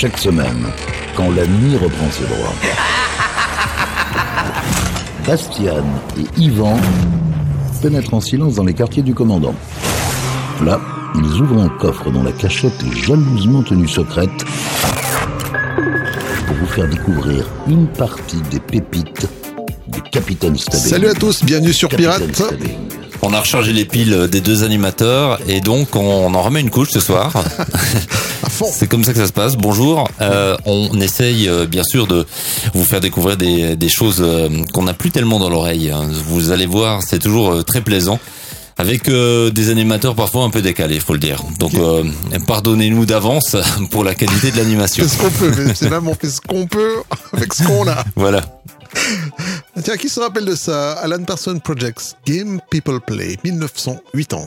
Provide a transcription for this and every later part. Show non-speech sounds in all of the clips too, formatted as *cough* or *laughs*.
chaque semaine, quand la nuit reprend ses droits. *laughs* Bastian et Yvan pénètrent en silence dans les quartiers du commandant. Là, ils ouvrent un coffre dont la cachette est jalousement tenue secrète pour vous faire découvrir une partie des pépites du Capitaine Stubbing. Salut à tous, bienvenue sur Capitaine Pirate. Stubbing. On a rechargé les piles des deux animateurs et donc on en remet une couche ce soir. *laughs* Fond. C'est comme ça que ça se passe. Bonjour. Euh, on essaye euh, bien sûr de vous faire découvrir des, des choses euh, qu'on n'a plus tellement dans l'oreille. hein. Vous allez voir, c'est toujours très plaisant. Avec euh, des animateurs parfois un peu décalés, faut le dire. Donc euh, pardonnez-nous d'avance *laughs* pour la qualité de l'animation. On fait ce qu'on peut, mais c'est même on fait ce qu'on peut avec ce qu'on a. Voilà. Tiens, qui se rappelle de ça? Alan Parsons Projects, Game People Play, 1980.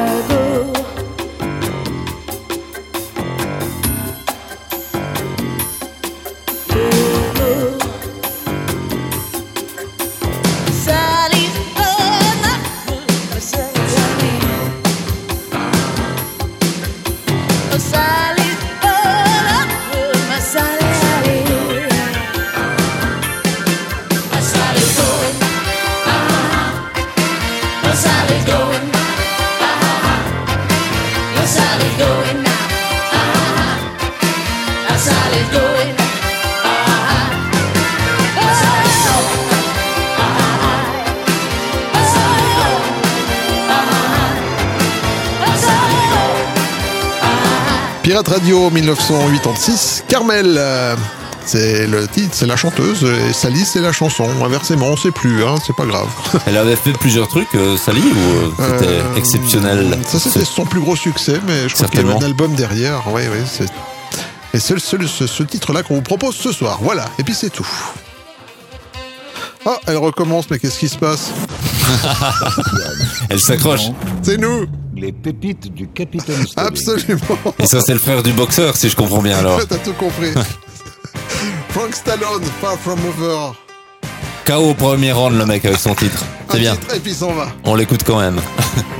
Chicago. Pirate Radio 1986, Carmel. euh, c'est le titre, c'est la chanteuse, et Sally, c'est la chanson. Inversement, on sait plus, hein, c'est pas grave. *laughs* Elle avait fait plusieurs trucs, euh, Sally, ou euh, c'était Euh, exceptionnel? Ça, c'était son plus gros succès, mais je crois qu'il y a eu Certainement. un album derrière. Oui, oui, c'est. Et c'est le seul- ce, ce titre-là qu'on vous propose ce soir. Voilà, et puis c'est tout. Ah, elle recommence, mais qu'est-ce qui se passe? *laughs* Elle s'accroche. C'est nous Les pépites du Capitaine Stubbing. Absolument Et ça, c'est le frère du boxeur, si je comprends bien alors. *laughs* T'as tout compris. *laughs* Frank Stallone, Far From Over. KO au premier round, le mec, avec son titre. C'est bien. titre, Et puis s'en va. On l'écoute quand même. *laughs*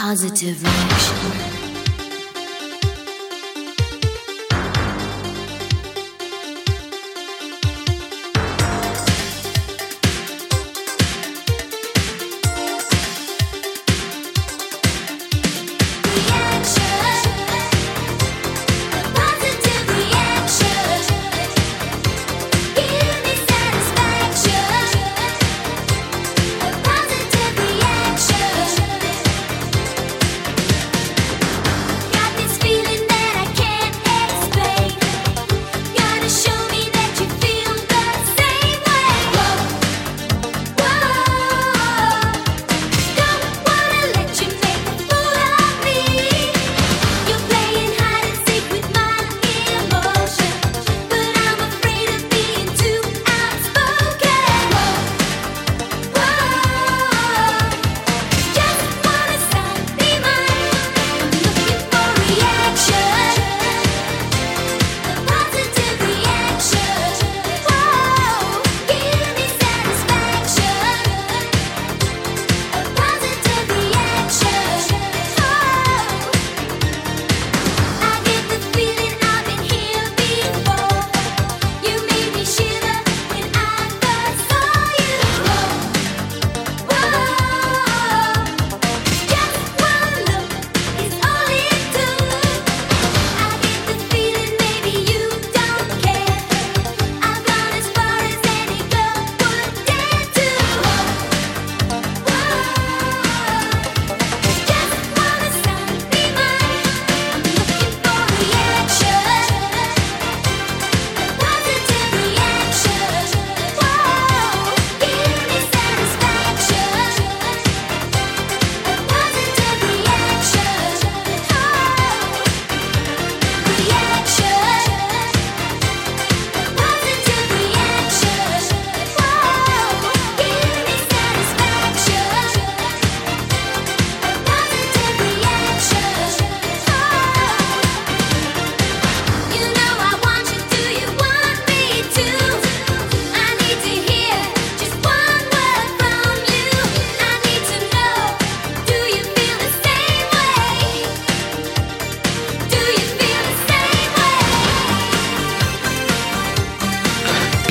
Positive reaction.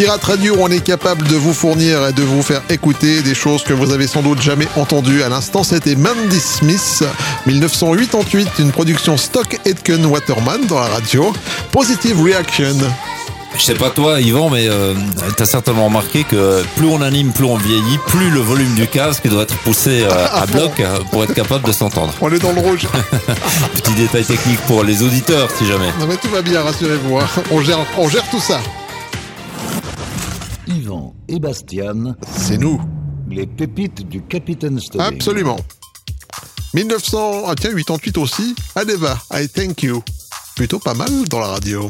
Pirate Radio, on est capable de vous fournir et de vous faire écouter des choses que vous avez sans doute jamais entendues. À l'instant, c'était Mandy Smith, 1988, une production Stock Aitken Waterman dans la radio. Positive Reaction. Je sais pas toi, Yvan, mais euh, t'as certainement remarqué que plus on anime, plus on vieillit, plus le volume du casque doit être poussé euh, *laughs* à bloc pour être capable de s'entendre. On est dans le rouge. *laughs* Petit détail technique pour les auditeurs, si jamais. Non mais tout va bien, rassurez-vous. Hein. On, gère, on gère tout ça et Bastian. C'est nous. Les pépites du Capitaine Stubbing. Absolument. 1988 ah, aussi, Adeva, I Thank You. Plutôt pas mal dans la radio.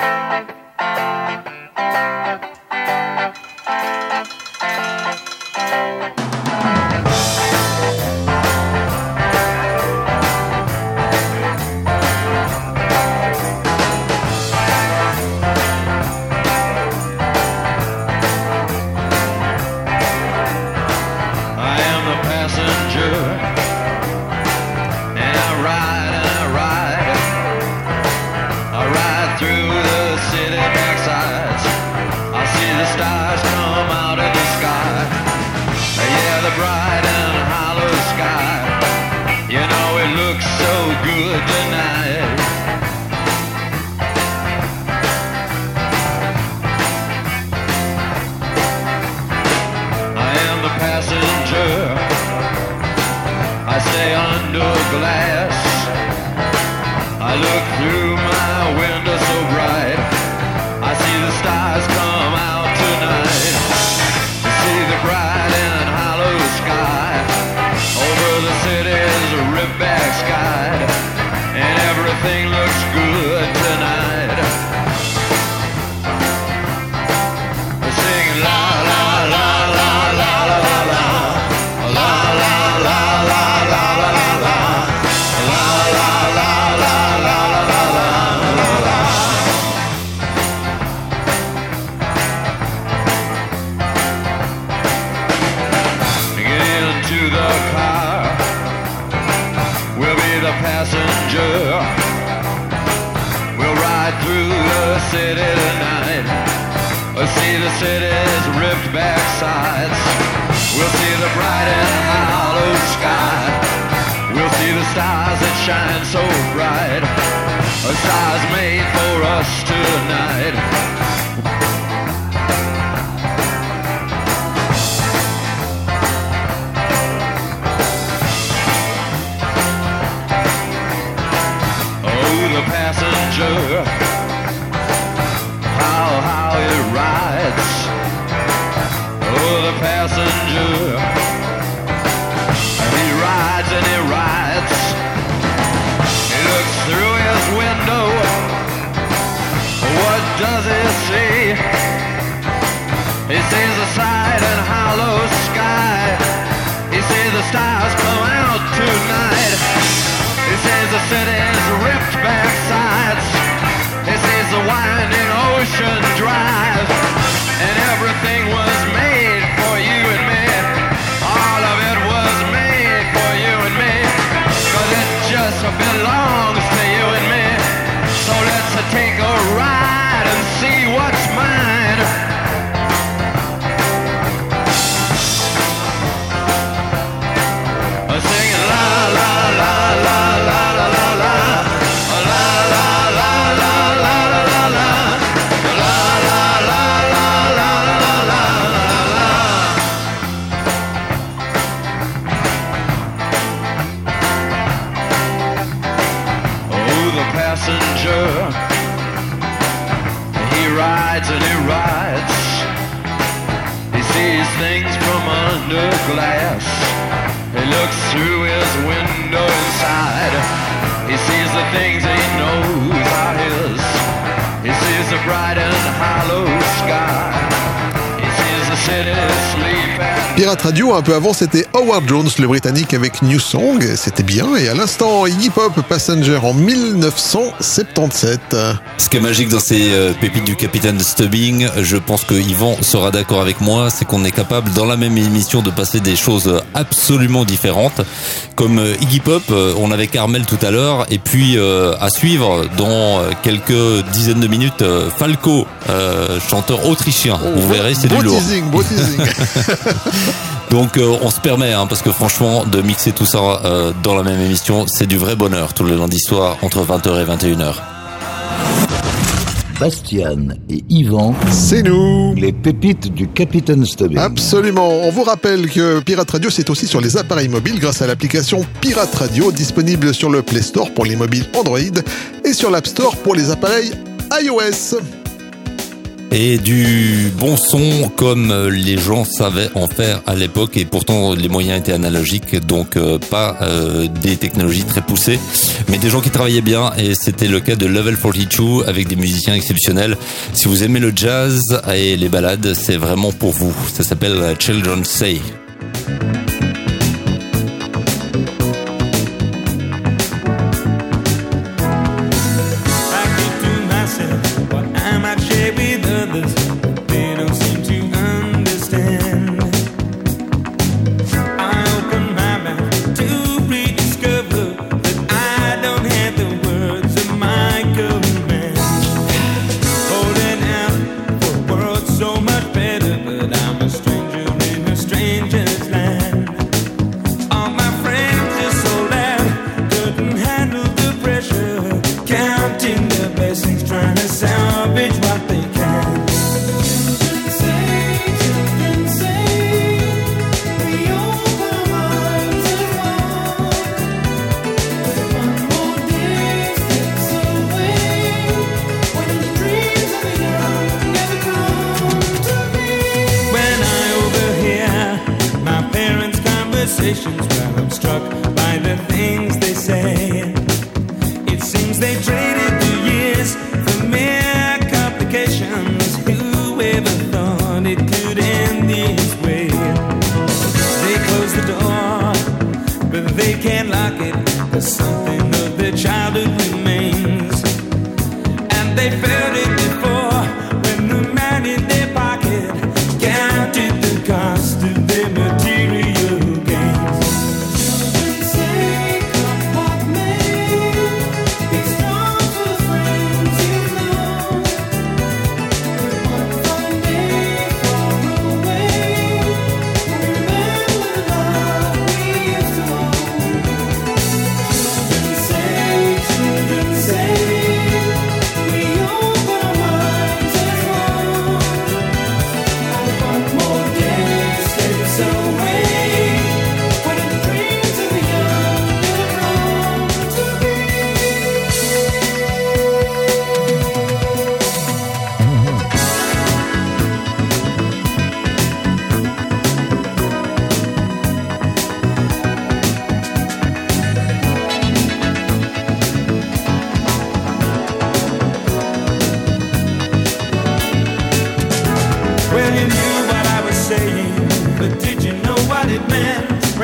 We'll see the bright and hollow sky. We'll see the stars that shine so bright. A stars made for us tonight. Stars come out tonight. He sees the city's ripped back sides. He sees the winding ocean Pirate Radio, un peu avant, c'était Howard Jones, le Britannique, avec New Song. C'était bien. Et à l'instant, Iggy Pop, Passenger en 1977. Ce qui est magique dans ces euh, pépites du capitaine Stubbing, je pense que Yvan sera d'accord avec moi, c'est qu'on est capable dans la même émission de passer des choses absolument différentes. Comme euh, Iggy Pop, euh, on avait Carmel tout à l'heure, et puis à suivre dans quelques dizaines de minutes, Falco, chanteur autrichien. Vous verrez, c'est du lourd. teasing, beau teasing. *laughs* Donc euh, on se permet, hein, parce que franchement, de mixer tout ça euh, dans la même émission, c'est du vrai bonheur tous les lundis soirs entre 20h et 21h. Bastian et Yvan, C'est nous. les pépites du Capitaine Stubbing. Absolument. On vous rappelle que Pirate Radio, c'est aussi sur les appareils mobiles grâce à l'application Pirate Radio disponible sur le Play Store pour les mobiles Android et sur l'App Store pour les appareils iOS et du bon son comme les gens savaient en faire à l'époque et pourtant les moyens étaient analogiques donc euh, pas euh, des technologies très poussées mais des gens qui travaillaient bien et c'était le cas de Level 42 avec des musiciens exceptionnels. Si vous aimez le jazz et les balades, c'est vraiment pour vous. Ça s'appelle euh, Children Say.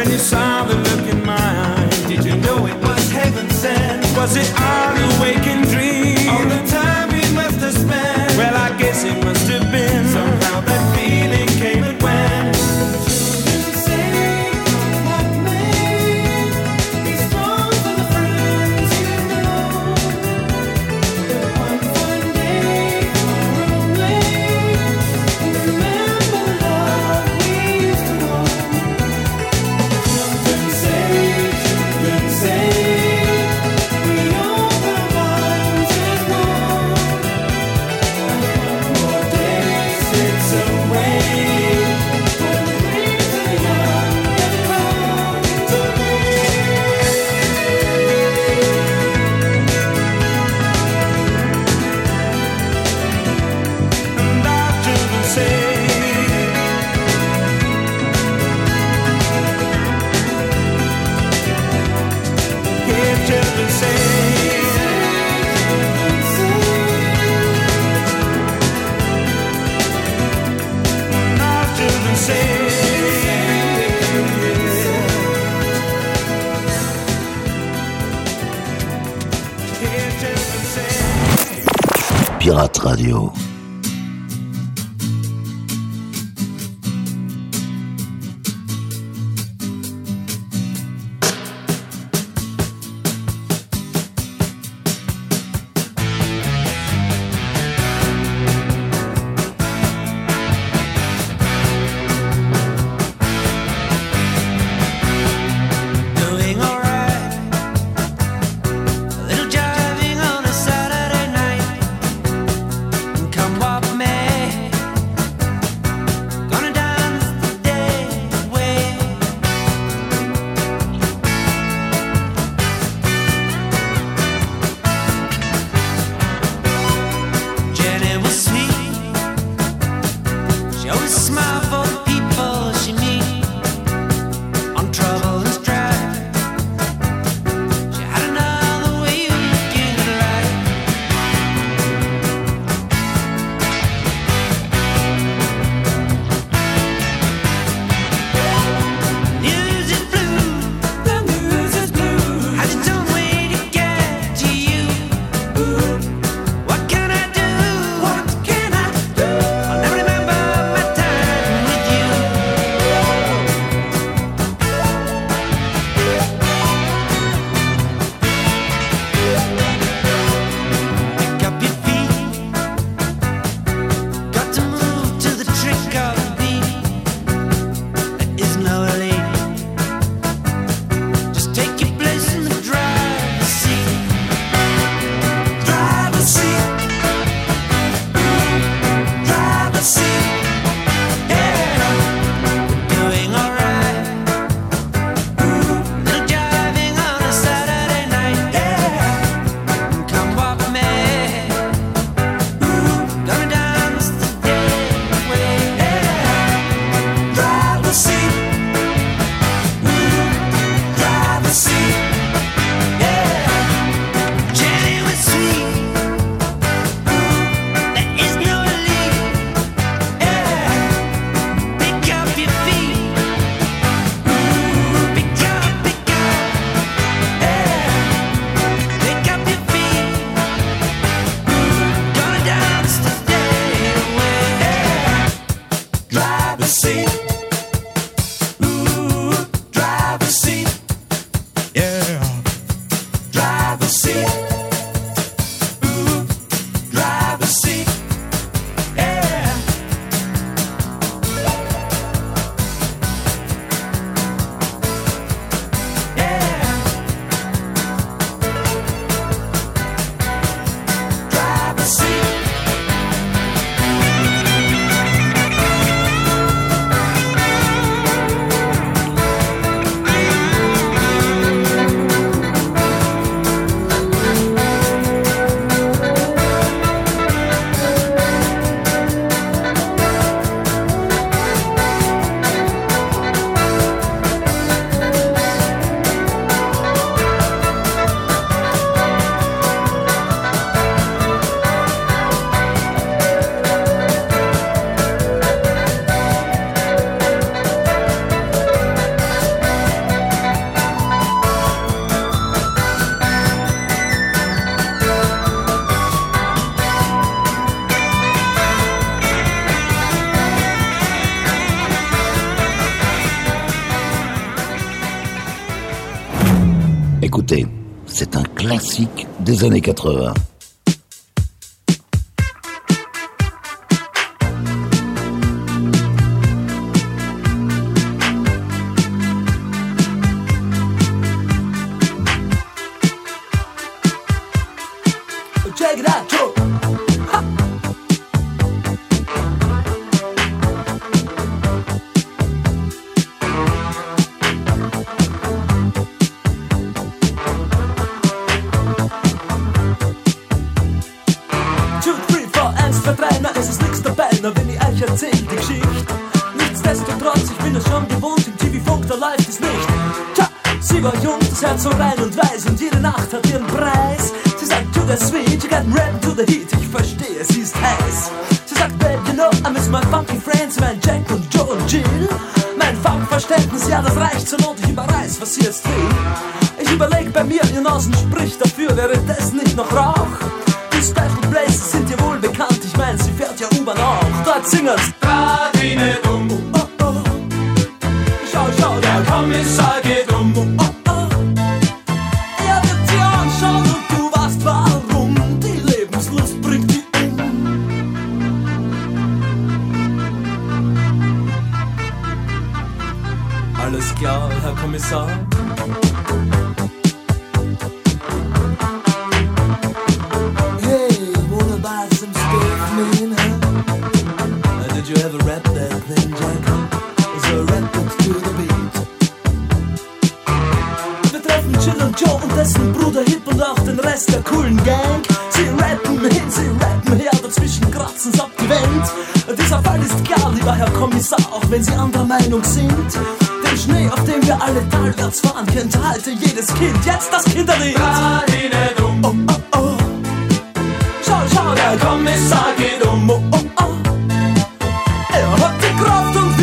when you saw the look in my eyes? Did you know it was heaven sent? Was it I? Des années 80.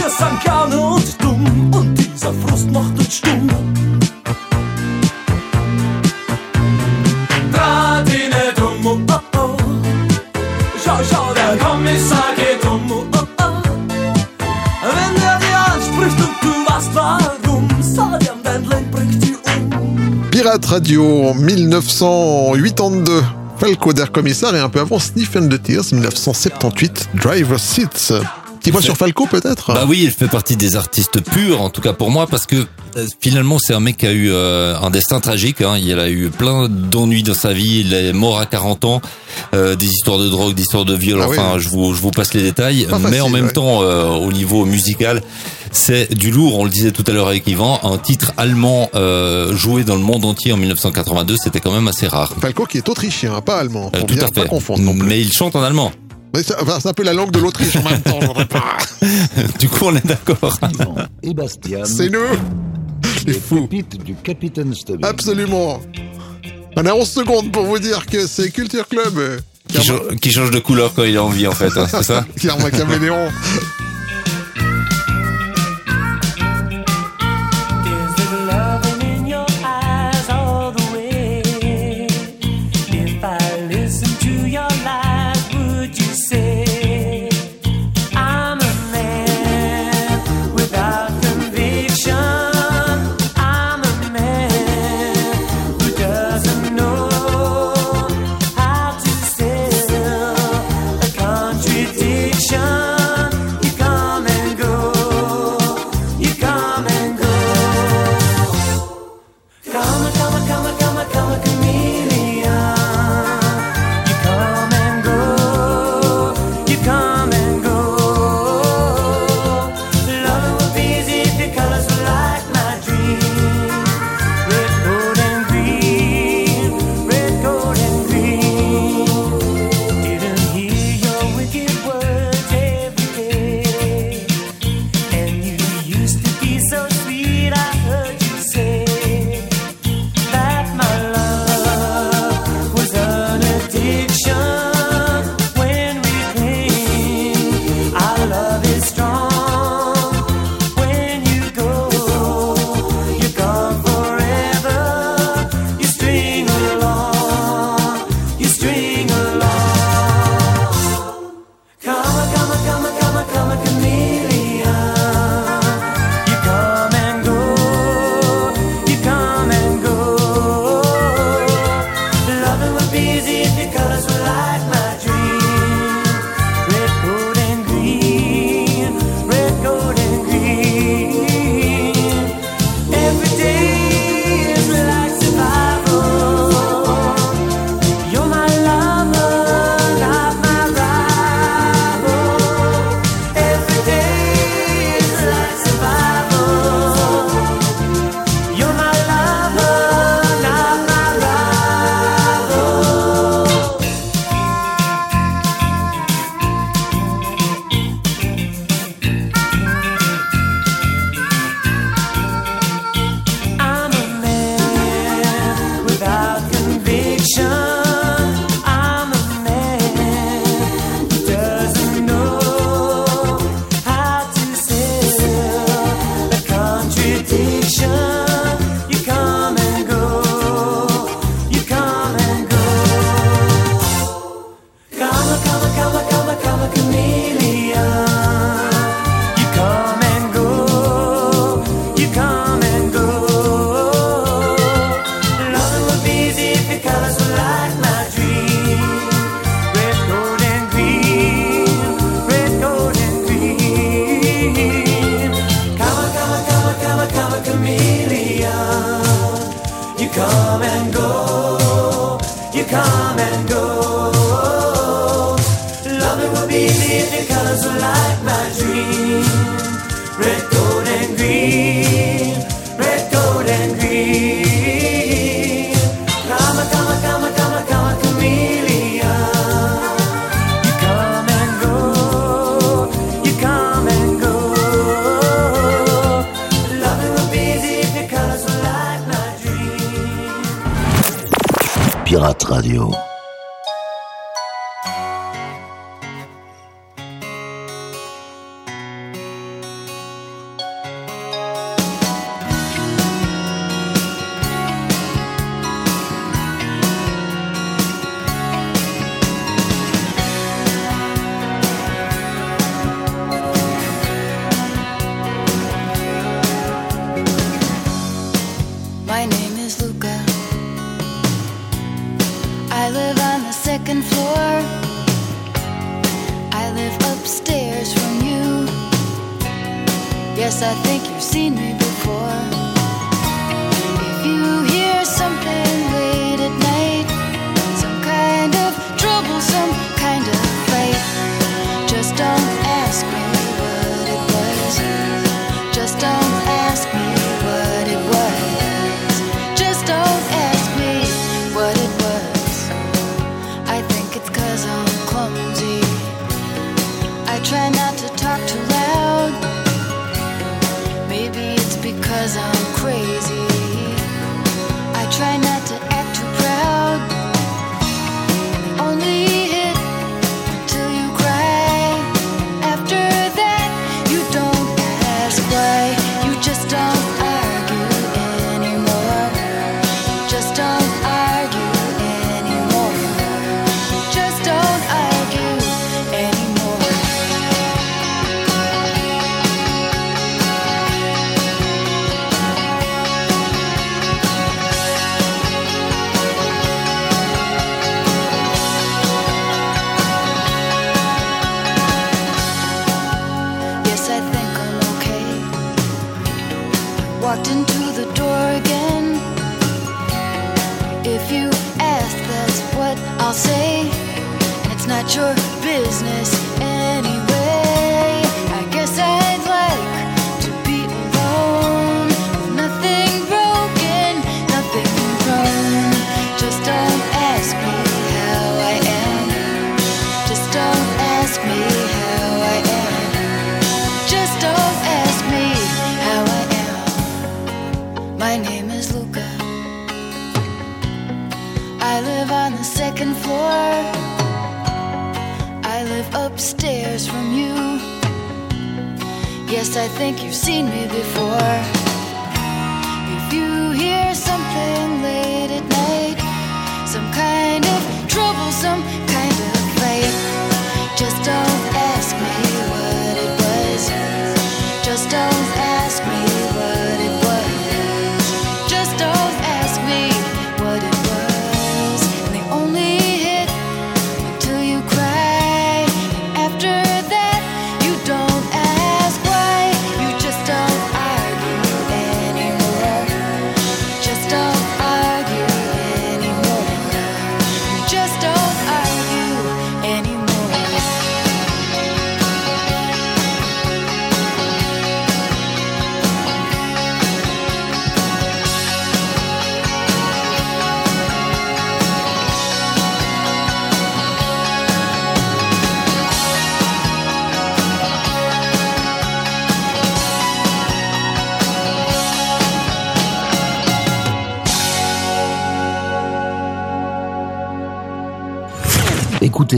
Um. Kommissar. Pirate Radio 1982. Falco der Commissar et un peu avant Sniff and the Tears 1978 Driver Seats. Petit mot sur Falco peut-être Bah oui, il fait partie des artistes purs, en tout cas pour moi, parce que euh, finalement c'est un mec qui a eu euh, un destin tragique. Hein. Il a eu plein d'ennuis dans sa vie. Il est mort à 40 ans, euh, des histoires de drogue, des histoires de viol. Ah oui. enfin, je vous je vous passe les détails. Pas Mais en même ouais. temps, euh, au niveau musical, c'est du lourd. On le disait tout à l'heure avec Yvan, un titre allemand euh, joué dans le monde entier en 1982, c'était quand même assez rare. Falco qui est autrichien, pas allemand. Euh, Faut tout bien à pas fait. confondre non plus. Mais il chante en allemand. Mais c'est enfin, c'est un peu la langue de l'Autriche en même temps. pas. *laughs* Du coup, on est d'accord. Et. C'est nous Les fous pépites du Capitaine Stubbing. Absolument. On a 11 secondes pour vous dire que c'est Culture Club. Qui, cha- qui change de couleur quand il a envie, en fait. hein, c'est ça *laughs* Pierre Macaméléon. Is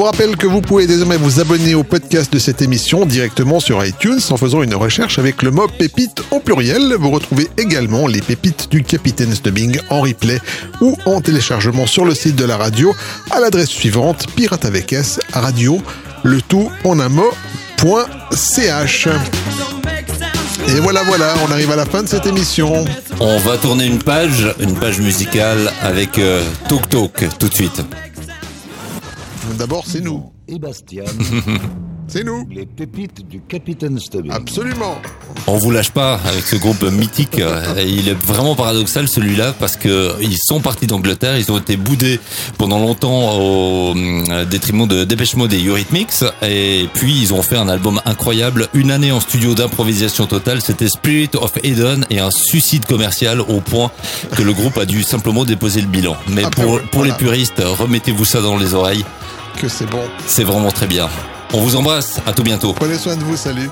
Vous rappelle que vous pouvez désormais vous abonner au podcast de cette émission directement sur iTunes en faisant une recherche avec le mot pépite au pluriel. Vous retrouvez également les pépites du Capitaine Stubbing en replay ou en téléchargement sur le site de la radio à l'adresse suivante pirate avec S radio le tout en un mot point ch. Et voilà voilà, on arrive à la fin de cette émission. On va tourner une page, une page musicale avec euh, Talk Talk tout de suite. D'abord c'est nous, Et Bastian, *laughs* c'est nous. les pépites du Capitaine Stubbing. Absolument. On vous lâche pas avec ce groupe mythique. Il est vraiment paradoxal celui-là parce que ils sont partis d'Angleterre, ils ont été boudés pendant longtemps au euh, détriment de Dépêche Mode et Eurythmics et puis ils ont fait un album incroyable, une année en studio d'improvisation totale, c'était Spirit of Eden et un suicide commercial au point que le groupe a dû simplement déposer le bilan. Mais Ah, pour, voilà. pour les puristes, remettez-vous ça dans les oreilles, Que c'est bon. c'est vraiment très bien. On vous embrasse, à tout bientôt. Prenez soin de vous, salut.